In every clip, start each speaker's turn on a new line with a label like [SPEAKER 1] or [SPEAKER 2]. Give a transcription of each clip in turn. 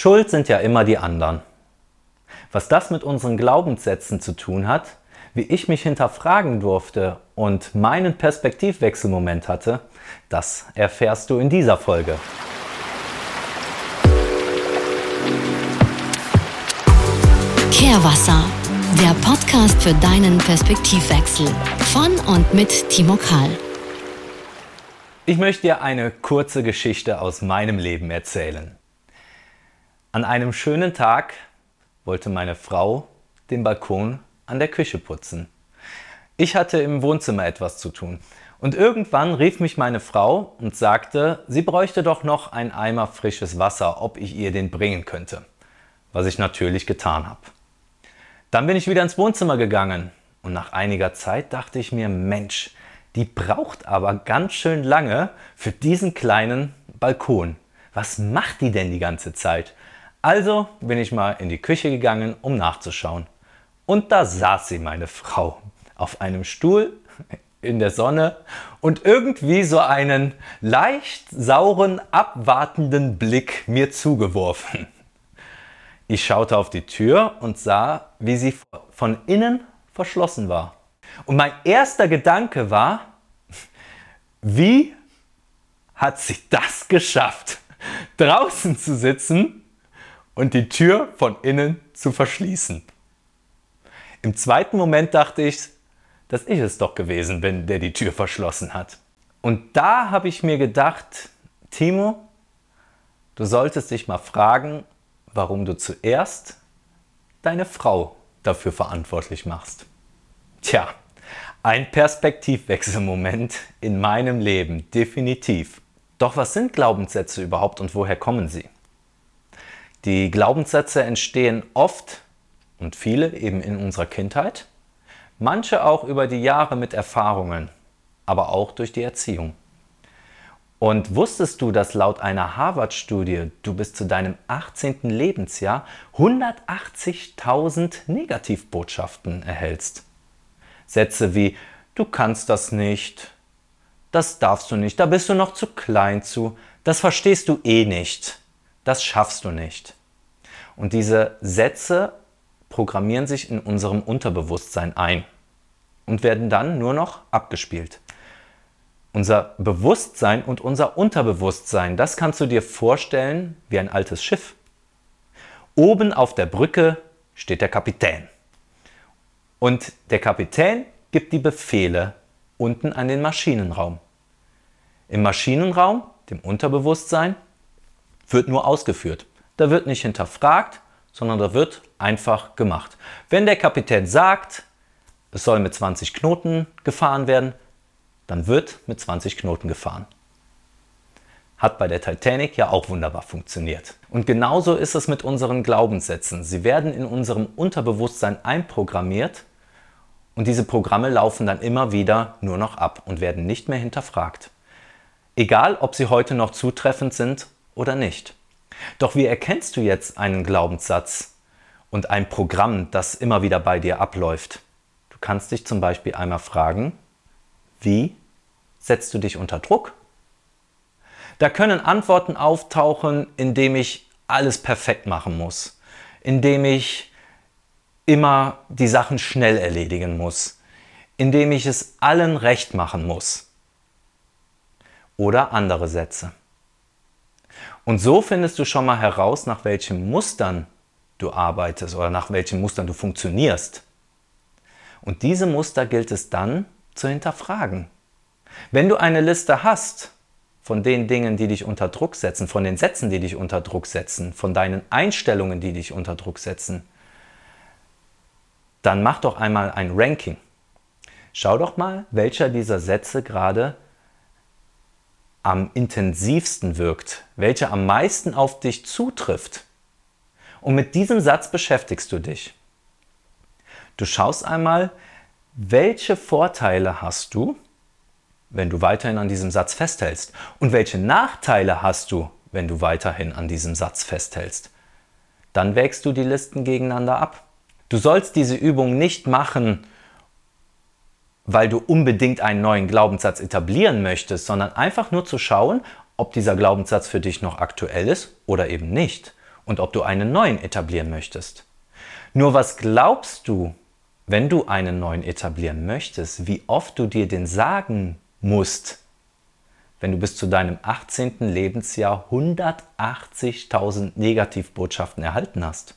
[SPEAKER 1] Schuld sind ja immer die anderen. Was das mit unseren Glaubenssätzen zu tun hat, wie ich mich hinterfragen durfte und meinen Perspektivwechselmoment hatte, das erfährst du in dieser Folge.
[SPEAKER 2] Kehrwasser, der Podcast für deinen Perspektivwechsel von und mit Timo Kahl.
[SPEAKER 1] Ich möchte dir eine kurze Geschichte aus meinem Leben erzählen. An einem schönen Tag wollte meine Frau den Balkon an der Küche putzen. Ich hatte im Wohnzimmer etwas zu tun. Und irgendwann rief mich meine Frau und sagte, sie bräuchte doch noch ein Eimer frisches Wasser, ob ich ihr den bringen könnte. Was ich natürlich getan habe. Dann bin ich wieder ins Wohnzimmer gegangen und nach einiger Zeit dachte ich mir, Mensch, die braucht aber ganz schön lange für diesen kleinen Balkon. Was macht die denn die ganze Zeit? Also bin ich mal in die Küche gegangen, um nachzuschauen. Und da saß sie, meine Frau, auf einem Stuhl in der Sonne und irgendwie so einen leicht sauren, abwartenden Blick mir zugeworfen. Ich schaute auf die Tür und sah, wie sie von innen verschlossen war. Und mein erster Gedanke war, wie hat sie das geschafft, draußen zu sitzen und die Tür von innen zu verschließen? Im zweiten Moment dachte ich, dass ich es doch gewesen bin, der die Tür verschlossen hat. Und da habe ich mir gedacht, Timo, du solltest dich mal fragen, warum du zuerst deine Frau dafür verantwortlich machst. Tja, ein Perspektivwechselmoment in meinem Leben, definitiv. Doch was sind Glaubenssätze überhaupt und woher kommen sie? Die Glaubenssätze entstehen oft und viele eben in unserer Kindheit, manche auch über die Jahre mit Erfahrungen, aber auch durch die Erziehung. Und wusstest du, dass laut einer Harvard-Studie du bis zu deinem 18. Lebensjahr 180.000 Negativbotschaften erhältst? Sätze wie du kannst das nicht, das darfst du nicht, da bist du noch zu klein zu, das verstehst du eh nicht, das schaffst du nicht. Und diese Sätze programmieren sich in unserem Unterbewusstsein ein und werden dann nur noch abgespielt. Unser Bewusstsein und unser Unterbewusstsein, das kannst du dir vorstellen wie ein altes Schiff. Oben auf der Brücke steht der Kapitän. Und der Kapitän gibt die Befehle unten an den Maschinenraum. Im Maschinenraum, dem Unterbewusstsein, wird nur ausgeführt. Da wird nicht hinterfragt, sondern da wird einfach gemacht. Wenn der Kapitän sagt, es soll mit 20 Knoten gefahren werden, dann wird mit 20 Knoten gefahren. Hat bei der Titanic ja auch wunderbar funktioniert. Und genauso ist es mit unseren Glaubenssätzen. Sie werden in unserem Unterbewusstsein einprogrammiert und diese Programme laufen dann immer wieder nur noch ab und werden nicht mehr hinterfragt. Egal, ob sie heute noch zutreffend sind oder nicht. Doch wie erkennst du jetzt einen Glaubenssatz und ein Programm, das immer wieder bei dir abläuft? Du kannst dich zum Beispiel einmal fragen, wie setzt du dich unter Druck? Da können Antworten auftauchen, indem ich alles perfekt machen muss, indem ich immer die Sachen schnell erledigen muss, indem ich es allen recht machen muss. Oder andere Sätze. Und so findest du schon mal heraus, nach welchen Mustern du arbeitest oder nach welchen Mustern du funktionierst. Und diese Muster gilt es dann zu hinterfragen. Wenn du eine Liste hast von den Dingen, die dich unter Druck setzen, von den Sätzen, die dich unter Druck setzen, von deinen Einstellungen, die dich unter Druck setzen, dann mach doch einmal ein Ranking. Schau doch mal, welcher dieser Sätze gerade am intensivsten wirkt, welcher am meisten auf dich zutrifft. Und mit diesem Satz beschäftigst du dich. Du schaust einmal, welche Vorteile hast du, wenn du weiterhin an diesem Satz festhältst? Und welche Nachteile hast du, wenn du weiterhin an diesem Satz festhältst? Dann wägst du die Listen gegeneinander ab. Du sollst diese Übung nicht machen, weil du unbedingt einen neuen Glaubenssatz etablieren möchtest, sondern einfach nur zu schauen, ob dieser Glaubenssatz für dich noch aktuell ist oder eben nicht. und ob du einen neuen etablieren möchtest. Nur was glaubst du, wenn du einen neuen etablieren möchtest, wie oft du dir den sagen musst, wenn du bis zu deinem 18. Lebensjahr 180.000 Negativbotschaften erhalten hast?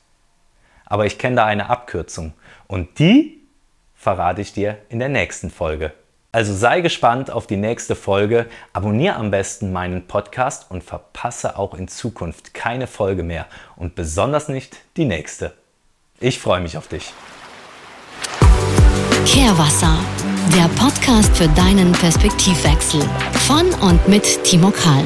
[SPEAKER 1] Aber ich kenne da eine Abkürzung und die verrate ich dir in der nächsten Folge. Also sei gespannt auf die nächste Folge, abonniere am besten meinen Podcast und verpasse auch in Zukunft keine Folge mehr und besonders nicht die nächste. Ich freue mich auf dich.
[SPEAKER 2] Kehrwasser, der Podcast für deinen Perspektivwechsel von und mit Timo Kahl.